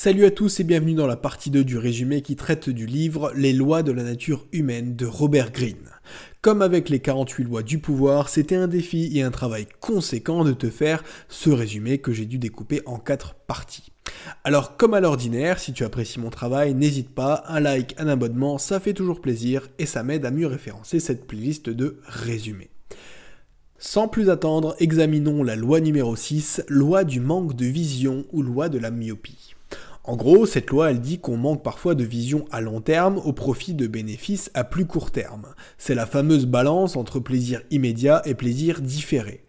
Salut à tous et bienvenue dans la partie 2 du résumé qui traite du livre Les lois de la nature humaine de Robert Greene. Comme avec les 48 lois du pouvoir, c'était un défi et un travail conséquent de te faire ce résumé que j'ai dû découper en 4 parties. Alors comme à l'ordinaire, si tu apprécies mon travail, n'hésite pas, un like, un abonnement, ça fait toujours plaisir et ça m'aide à mieux référencer cette playlist de résumés. Sans plus attendre, examinons la loi numéro 6, loi du manque de vision ou loi de la myopie. En gros, cette loi, elle dit qu'on manque parfois de vision à long terme au profit de bénéfices à plus court terme. C'est la fameuse balance entre plaisir immédiat et plaisir différé.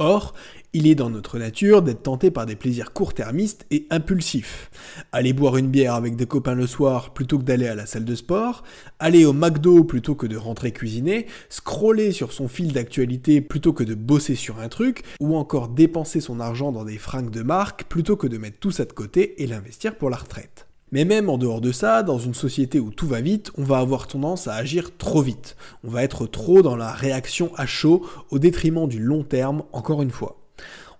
Or, il est dans notre nature d'être tenté par des plaisirs court-termistes et impulsifs. Aller boire une bière avec des copains le soir plutôt que d'aller à la salle de sport, aller au McDo plutôt que de rentrer cuisiner, scroller sur son fil d'actualité plutôt que de bosser sur un truc, ou encore dépenser son argent dans des fringues de marque plutôt que de mettre tout ça de côté et l'investir pour la retraite. Mais même en dehors de ça, dans une société où tout va vite, on va avoir tendance à agir trop vite. On va être trop dans la réaction à chaud au détriment du long terme, encore une fois.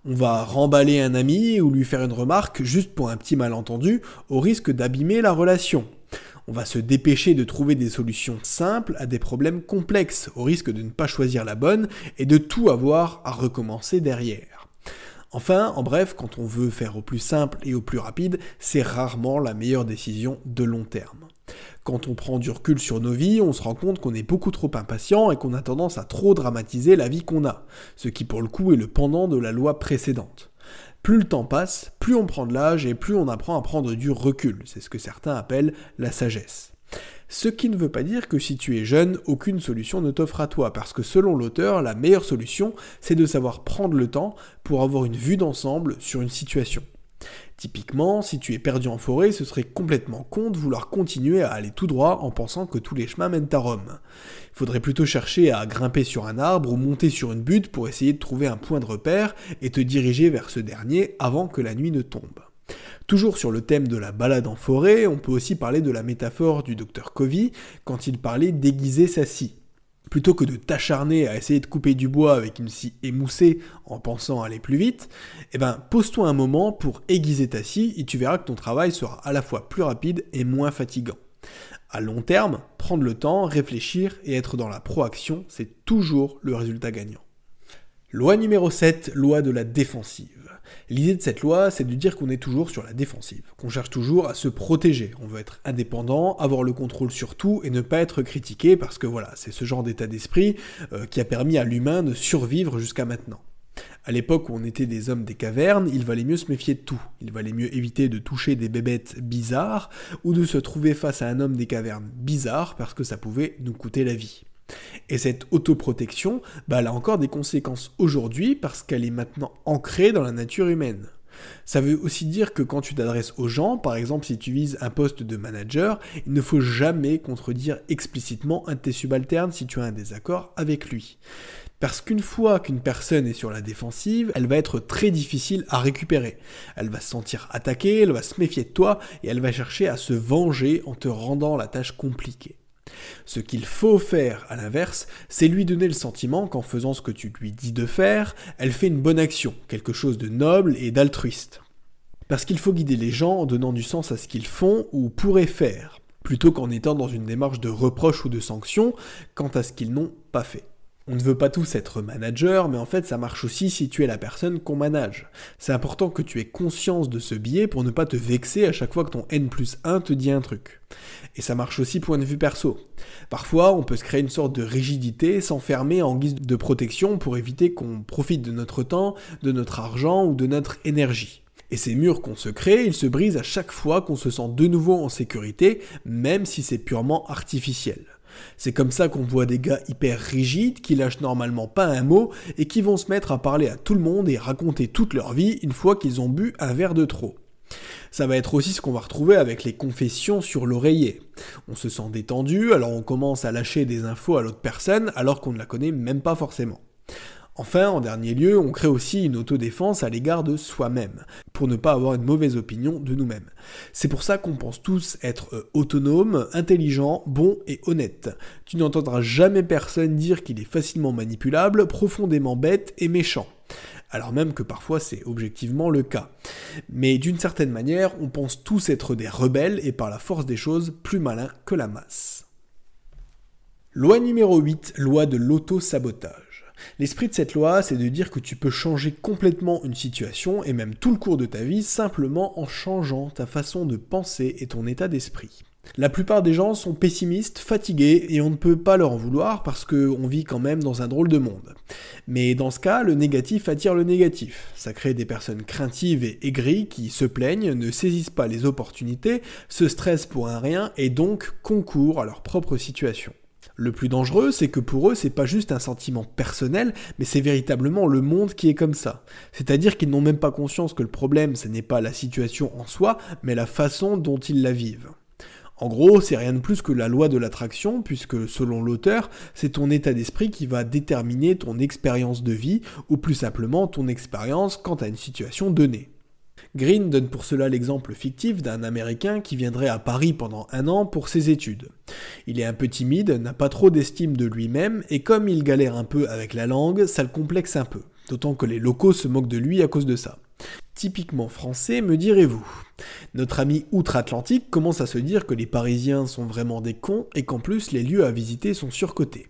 On va remballer un ami ou lui faire une remarque juste pour un petit malentendu au risque d'abîmer la relation. On va se dépêcher de trouver des solutions simples à des problèmes complexes au risque de ne pas choisir la bonne et de tout avoir à recommencer derrière. Enfin, en bref, quand on veut faire au plus simple et au plus rapide, c'est rarement la meilleure décision de long terme. Quand on prend du recul sur nos vies, on se rend compte qu'on est beaucoup trop impatient et qu'on a tendance à trop dramatiser la vie qu'on a, ce qui pour le coup est le pendant de la loi précédente. Plus le temps passe, plus on prend de l'âge et plus on apprend à prendre du recul, c'est ce que certains appellent la sagesse. Ce qui ne veut pas dire que si tu es jeune, aucune solution ne t'offre à toi, parce que selon l'auteur, la meilleure solution, c'est de savoir prendre le temps pour avoir une vue d'ensemble sur une situation. Typiquement, si tu es perdu en forêt, ce serait complètement con de vouloir continuer à aller tout droit en pensant que tous les chemins mènent à Rome. Il faudrait plutôt chercher à grimper sur un arbre ou monter sur une butte pour essayer de trouver un point de repère et te diriger vers ce dernier avant que la nuit ne tombe. Toujours sur le thème de la balade en forêt, on peut aussi parler de la métaphore du docteur Covey quand il parlait d'aiguiser sa scie. Plutôt que de t'acharner à essayer de couper du bois avec une scie émoussée en pensant aller plus vite, eh ben pose-toi un moment pour aiguiser ta scie et tu verras que ton travail sera à la fois plus rapide et moins fatigant. À long terme, prendre le temps, réfléchir et être dans la proaction, c'est toujours le résultat gagnant. Loi numéro 7, loi de la défensive. L'idée de cette loi, c'est de dire qu'on est toujours sur la défensive, qu'on cherche toujours à se protéger. On veut être indépendant, avoir le contrôle sur tout et ne pas être critiqué parce que voilà, c'est ce genre d'état d'esprit euh, qui a permis à l'humain de survivre jusqu'à maintenant. À l'époque où on était des hommes des cavernes, il valait mieux se méfier de tout. Il valait mieux éviter de toucher des bébêtes bizarres ou de se trouver face à un homme des cavernes bizarre parce que ça pouvait nous coûter la vie. Et cette autoprotection, bah, elle a encore des conséquences aujourd'hui parce qu'elle est maintenant ancrée dans la nature humaine. Ça veut aussi dire que quand tu t'adresses aux gens, par exemple si tu vises un poste de manager, il ne faut jamais contredire explicitement un de tes subalternes si tu as un désaccord avec lui. Parce qu'une fois qu'une personne est sur la défensive, elle va être très difficile à récupérer. Elle va se sentir attaquée, elle va se méfier de toi et elle va chercher à se venger en te rendant la tâche compliquée. Ce qu'il faut faire, à l'inverse, c'est lui donner le sentiment qu'en faisant ce que tu lui dis de faire, elle fait une bonne action, quelque chose de noble et d'altruiste. Parce qu'il faut guider les gens en donnant du sens à ce qu'ils font ou pourraient faire, plutôt qu'en étant dans une démarche de reproche ou de sanction quant à ce qu'ils n'ont pas fait. On ne veut pas tous être manager, mais en fait ça marche aussi si tu es la personne qu'on manage. C'est important que tu aies conscience de ce biais pour ne pas te vexer à chaque fois que ton N plus 1 te dit un truc. Et ça marche aussi point de vue perso. Parfois, on peut se créer une sorte de rigidité, s'enfermer en guise de protection pour éviter qu'on profite de notre temps, de notre argent ou de notre énergie. Et ces murs qu'on se crée, ils se brisent à chaque fois qu'on se sent de nouveau en sécurité, même si c'est purement artificiel. C'est comme ça qu'on voit des gars hyper rigides qui lâchent normalement pas un mot et qui vont se mettre à parler à tout le monde et raconter toute leur vie une fois qu'ils ont bu un verre de trop. Ça va être aussi ce qu'on va retrouver avec les confessions sur l'oreiller. On se sent détendu, alors on commence à lâcher des infos à l'autre personne alors qu'on ne la connaît même pas forcément. Enfin, en dernier lieu, on crée aussi une autodéfense à l'égard de soi-même, pour ne pas avoir une mauvaise opinion de nous-mêmes. C'est pour ça qu'on pense tous être euh, autonomes, intelligents, bons et honnêtes. Tu n'entendras jamais personne dire qu'il est facilement manipulable, profondément bête et méchant. alors même que parfois c'est objectivement le cas. Mais d'une certaine manière, on pense tous être des rebelles et par la force des choses plus malins que la masse. Loi numéro 8, loi de l'auto-sabotage. L'esprit de cette loi, c'est de dire que tu peux changer complètement une situation et même tout le cours de ta vie simplement en changeant ta façon de penser et ton état d'esprit. La plupart des gens sont pessimistes, fatigués, et on ne peut pas leur en vouloir parce qu'on vit quand même dans un drôle de monde. Mais dans ce cas, le négatif attire le négatif. Ça crée des personnes craintives et aigries qui se plaignent, ne saisissent pas les opportunités, se stressent pour un rien et donc concourent à leur propre situation. Le plus dangereux, c'est que pour eux, c'est pas juste un sentiment personnel, mais c'est véritablement le monde qui est comme ça. C'est-à-dire qu'ils n'ont même pas conscience que le problème, ce n'est pas la situation en soi, mais la façon dont ils la vivent. En gros, c'est rien de plus que la loi de l'attraction, puisque selon l'auteur, c'est ton état d'esprit qui va déterminer ton expérience de vie, ou plus simplement ton expérience quant à une situation donnée. Green donne pour cela l'exemple fictif d'un Américain qui viendrait à Paris pendant un an pour ses études. Il est un peu timide, n'a pas trop d'estime de lui-même, et comme il galère un peu avec la langue, ça le complexe un peu, d'autant que les locaux se moquent de lui à cause de ça typiquement français, me direz-vous. Notre ami outre-Atlantique commence à se dire que les Parisiens sont vraiment des cons et qu'en plus les lieux à visiter sont surcotés.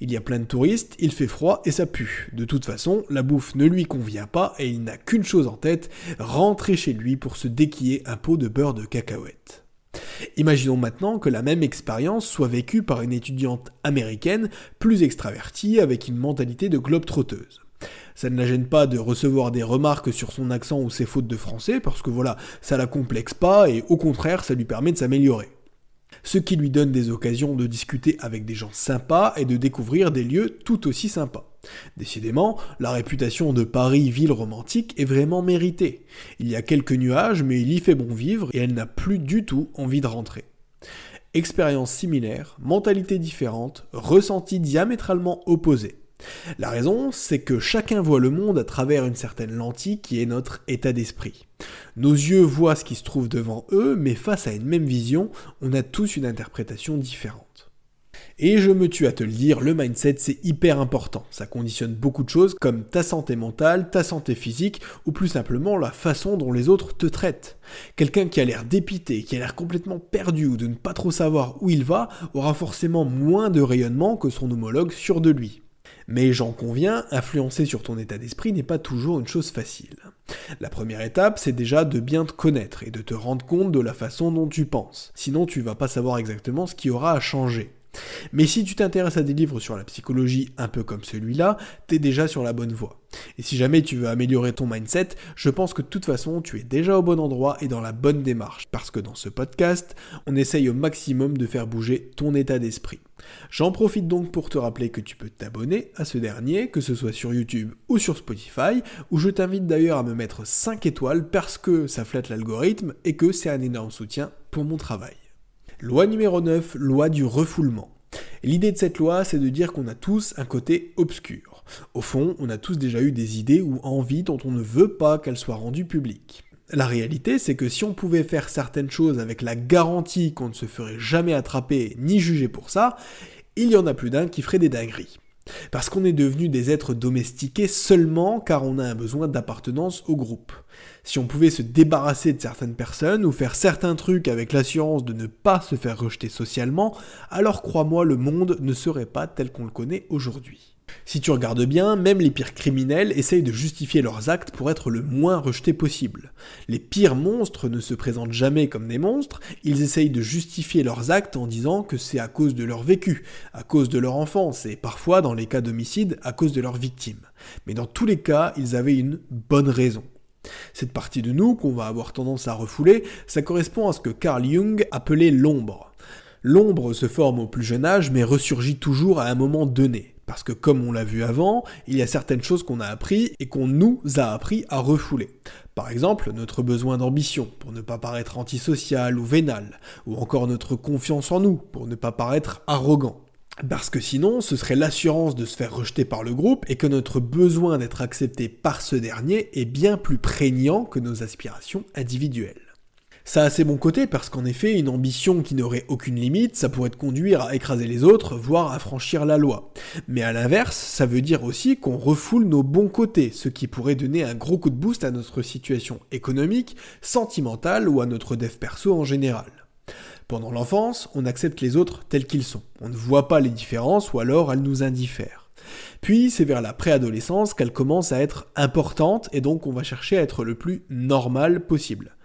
Il y a plein de touristes, il fait froid et ça pue. De toute façon, la bouffe ne lui convient pas et il n'a qu'une chose en tête, rentrer chez lui pour se déquiller un pot de beurre de cacahuète. Imaginons maintenant que la même expérience soit vécue par une étudiante américaine plus extravertie avec une mentalité de globe trotteuse. Ça ne la gêne pas de recevoir des remarques sur son accent ou ses fautes de français, parce que voilà, ça la complexe pas et au contraire, ça lui permet de s'améliorer. Ce qui lui donne des occasions de discuter avec des gens sympas et de découvrir des lieux tout aussi sympas. Décidément, la réputation de Paris ville romantique est vraiment méritée. Il y a quelques nuages, mais il y fait bon vivre et elle n'a plus du tout envie de rentrer. Expérience similaire, mentalité différente, ressenti diamétralement opposé. La raison, c'est que chacun voit le monde à travers une certaine lentille qui est notre état d'esprit. Nos yeux voient ce qui se trouve devant eux, mais face à une même vision, on a tous une interprétation différente. Et je me tue à te le dire, le mindset c'est hyper important. Ça conditionne beaucoup de choses comme ta santé mentale, ta santé physique ou plus simplement la façon dont les autres te traitent. Quelqu'un qui a l'air dépité, qui a l'air complètement perdu ou de ne pas trop savoir où il va aura forcément moins de rayonnement que son homologue sûr de lui. Mais j'en conviens, influencer sur ton état d'esprit n'est pas toujours une chose facile. La première étape, c'est déjà de bien te connaître et de te rendre compte de la façon dont tu penses. Sinon, tu vas pas savoir exactement ce qui aura à changer. Mais si tu t'intéresses à des livres sur la psychologie un peu comme celui-là, t'es déjà sur la bonne voie. Et si jamais tu veux améliorer ton mindset, je pense que de toute façon tu es déjà au bon endroit et dans la bonne démarche. Parce que dans ce podcast, on essaye au maximum de faire bouger ton état d'esprit. J'en profite donc pour te rappeler que tu peux t'abonner à ce dernier, que ce soit sur YouTube ou sur Spotify, où je t'invite d'ailleurs à me mettre 5 étoiles parce que ça flatte l'algorithme et que c'est un énorme soutien pour mon travail. Loi numéro 9, loi du refoulement. L'idée de cette loi, c'est de dire qu'on a tous un côté obscur. Au fond, on a tous déjà eu des idées ou envies dont on ne veut pas qu'elles soient rendues publiques. La réalité, c'est que si on pouvait faire certaines choses avec la garantie qu'on ne se ferait jamais attraper ni juger pour ça, il y en a plus d'un qui ferait des dingueries. Parce qu'on est devenu des êtres domestiqués seulement car on a un besoin d'appartenance au groupe. Si on pouvait se débarrasser de certaines personnes ou faire certains trucs avec l'assurance de ne pas se faire rejeter socialement, alors crois-moi, le monde ne serait pas tel qu'on le connaît aujourd'hui. Si tu regardes bien, même les pires criminels essayent de justifier leurs actes pour être le moins rejetés possible. Les pires monstres ne se présentent jamais comme des monstres, ils essayent de justifier leurs actes en disant que c'est à cause de leur vécu, à cause de leur enfance, et parfois, dans les cas d'homicide, à cause de leurs victimes. Mais dans tous les cas, ils avaient une bonne raison. Cette partie de nous qu'on va avoir tendance à refouler, ça correspond à ce que Carl Jung appelait l'ombre. L'ombre se forme au plus jeune âge mais ressurgit toujours à un moment donné. Parce que comme on l'a vu avant, il y a certaines choses qu'on a appris et qu'on nous a appris à refouler. Par exemple, notre besoin d'ambition, pour ne pas paraître antisocial ou vénal, ou encore notre confiance en nous, pour ne pas paraître arrogant. Parce que sinon, ce serait l'assurance de se faire rejeter par le groupe et que notre besoin d'être accepté par ce dernier est bien plus prégnant que nos aspirations individuelles. Ça a ses bons côtés parce qu'en effet, une ambition qui n'aurait aucune limite, ça pourrait te conduire à écraser les autres, voire à franchir la loi. Mais à l'inverse, ça veut dire aussi qu'on refoule nos bons côtés, ce qui pourrait donner un gros coup de boost à notre situation économique, sentimentale ou à notre dev perso en général. Pendant l'enfance, on accepte les autres tels qu'ils sont. On ne voit pas les différences ou alors elles nous indiffèrent. Puis c'est vers la préadolescence qu'elle commence à être importante et donc on va chercher à être le plus normal possible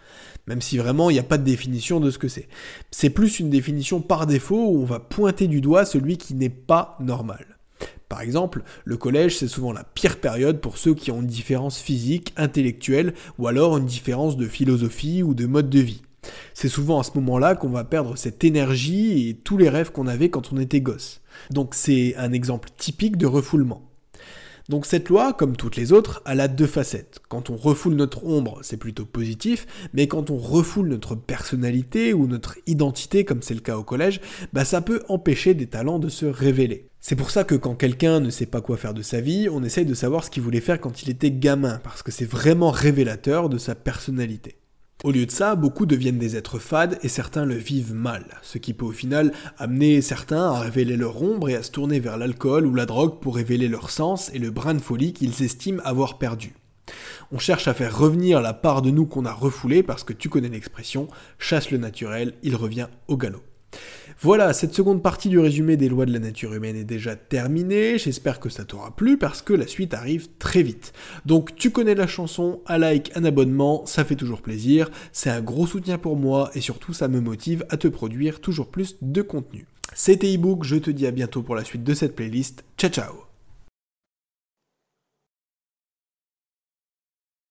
même si vraiment il n'y a pas de définition de ce que c'est. C'est plus une définition par défaut où on va pointer du doigt celui qui n'est pas normal. Par exemple, le collège, c'est souvent la pire période pour ceux qui ont une différence physique, intellectuelle, ou alors une différence de philosophie ou de mode de vie. C'est souvent à ce moment-là qu'on va perdre cette énergie et tous les rêves qu'on avait quand on était gosse. Donc c'est un exemple typique de refoulement. Donc cette loi, comme toutes les autres, elle a deux facettes. Quand on refoule notre ombre, c'est plutôt positif, mais quand on refoule notre personnalité ou notre identité, comme c'est le cas au collège, bah ça peut empêcher des talents de se révéler. C'est pour ça que quand quelqu'un ne sait pas quoi faire de sa vie, on essaye de savoir ce qu'il voulait faire quand il était gamin, parce que c'est vraiment révélateur de sa personnalité. Au lieu de ça, beaucoup deviennent des êtres fades et certains le vivent mal, ce qui peut au final amener certains à révéler leur ombre et à se tourner vers l'alcool ou la drogue pour révéler leur sens et le brin de folie qu'ils estiment avoir perdu. On cherche à faire revenir la part de nous qu'on a refoulée parce que tu connais l'expression chasse le naturel, il revient au galop. Voilà, cette seconde partie du résumé des lois de la nature humaine est déjà terminée, j'espère que ça t'aura plu parce que la suite arrive très vite. Donc tu connais la chanson, un like, un abonnement, ça fait toujours plaisir, c'est un gros soutien pour moi et surtout ça me motive à te produire toujours plus de contenu. C'était ebook, je te dis à bientôt pour la suite de cette playlist, ciao ciao